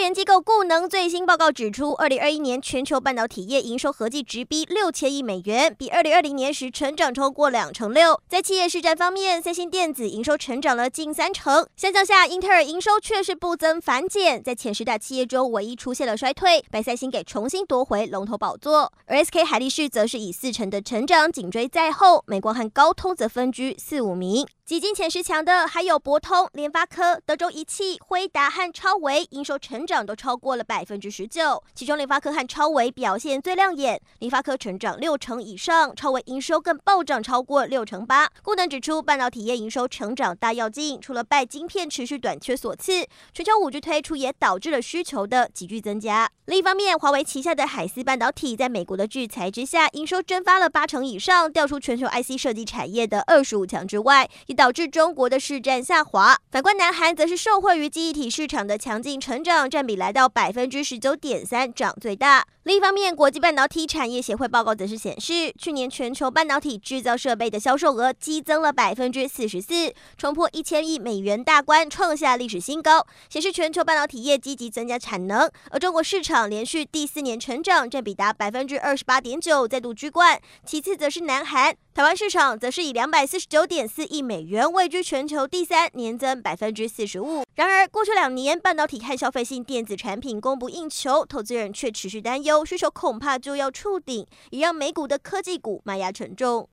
研机构固能最新报告指出，二零二一年全球半导体业营收合计直逼六千亿美元，比二零二零年时成长超过两成六。在企业市占方面，三星电子营收成长了近三成，相较下，英特尔营收却是不增反减，在前十大企业中唯一出现了衰退，被三星给重新夺回龙头宝座。而 SK 海力士则是以四成的成长紧追在后，美光和高通则分居四五名。挤进前十强的还有博通、联发科、德州仪器、辉达和超维，营收成长长都超过了百分之十九。其中联发科和超维表现最亮眼，联发科成长六成以上，超维营收更暴涨超过六成八。顾能指出，半导体业营收成长大跃进，除了拜晶片持续短缺所赐，全球五 G 推出也导致了需求的急剧增加。另一方面，华为旗下的海思半导体在美国的制裁之下，营收蒸发了八成以上，掉出全球 IC 设计产业的二十五强之外，也导致中国的市占下滑。反观南韩，则是受惠于记忆体市场的强劲成长，占比来到百分之十九点三，涨最大。另一方面，国际半导体产业协会报告则是显示，去年全球半导体制造设备的销售额激增了百分之四十四，冲破一千亿美元大关，创下历史新高，显示全球半导体业积极增加产能。而中国市场连续第四年成长，占比达百分之二十八点九，再度居冠。其次则是南韩。台湾市场则是以两百四十九点四亿美元位居全球第三，年增百分之四十五。然而，过去两年半导体和消费性电子产品供不应求，投资人却持续担忧需求恐怕就要触顶，也让美股的科技股卖压沉重。